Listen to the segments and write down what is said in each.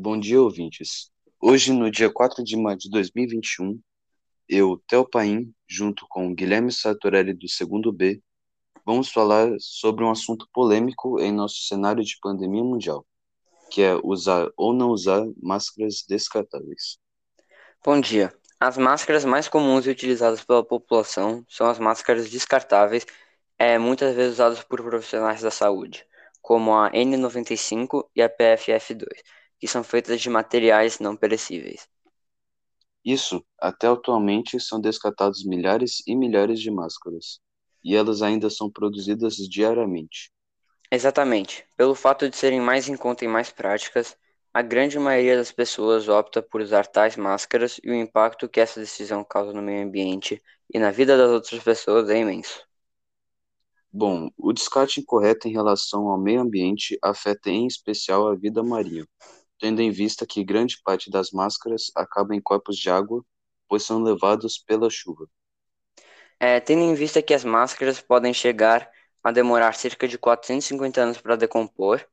Bom dia, ouvintes. Hoje, no dia 4 de maio de 2021, eu, Theo Paim, junto com Guilherme Sartorelli do segundo B, vamos falar sobre um assunto polêmico em nosso cenário de pandemia mundial, que é usar ou não usar máscaras descartáveis. Bom dia. As máscaras mais comuns e utilizadas pela população são as máscaras descartáveis, é, muitas vezes usadas por profissionais da saúde, como a N95 e a PFF2 que são feitas de materiais não perecíveis. Isso, até atualmente são descartados milhares e milhares de máscaras, e elas ainda são produzidas diariamente. Exatamente. Pelo fato de serem mais em conta e mais práticas, a grande maioria das pessoas opta por usar tais máscaras e o impacto que essa decisão causa no meio ambiente e na vida das outras pessoas é imenso. Bom, o descarte incorreto em relação ao meio ambiente afeta em especial a vida marinha, tendo em vista que grande parte das máscaras acaba em corpos de água, pois são levados pela chuva. É, tendo em vista que as máscaras podem chegar a demorar cerca de 450 anos para decompor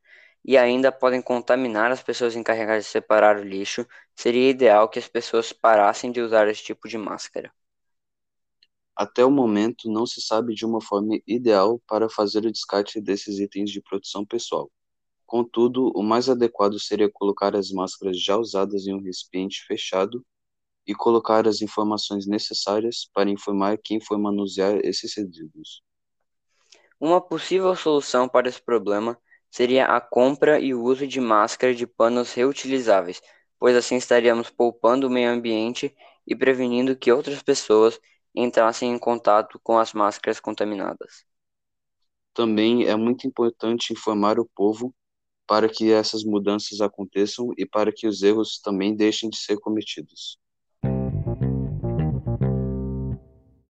e ainda podem contaminar as pessoas encarregadas de separar o lixo, seria ideal que as pessoas parassem de usar esse tipo de máscara. Até o momento, não se sabe de uma forma ideal para fazer o descarte desses itens de proteção pessoal. Contudo, o mais adequado seria colocar as máscaras já usadas em um recipiente fechado e colocar as informações necessárias para informar quem foi manusear esses resíduos. Uma possível solução para esse problema seria a compra e o uso de máscaras de panos reutilizáveis, pois assim estaríamos poupando o meio ambiente e prevenindo que outras pessoas entrassem em contato com as máscaras contaminadas. Também é muito importante informar o povo para que essas mudanças aconteçam e para que os erros também deixem de ser cometidos.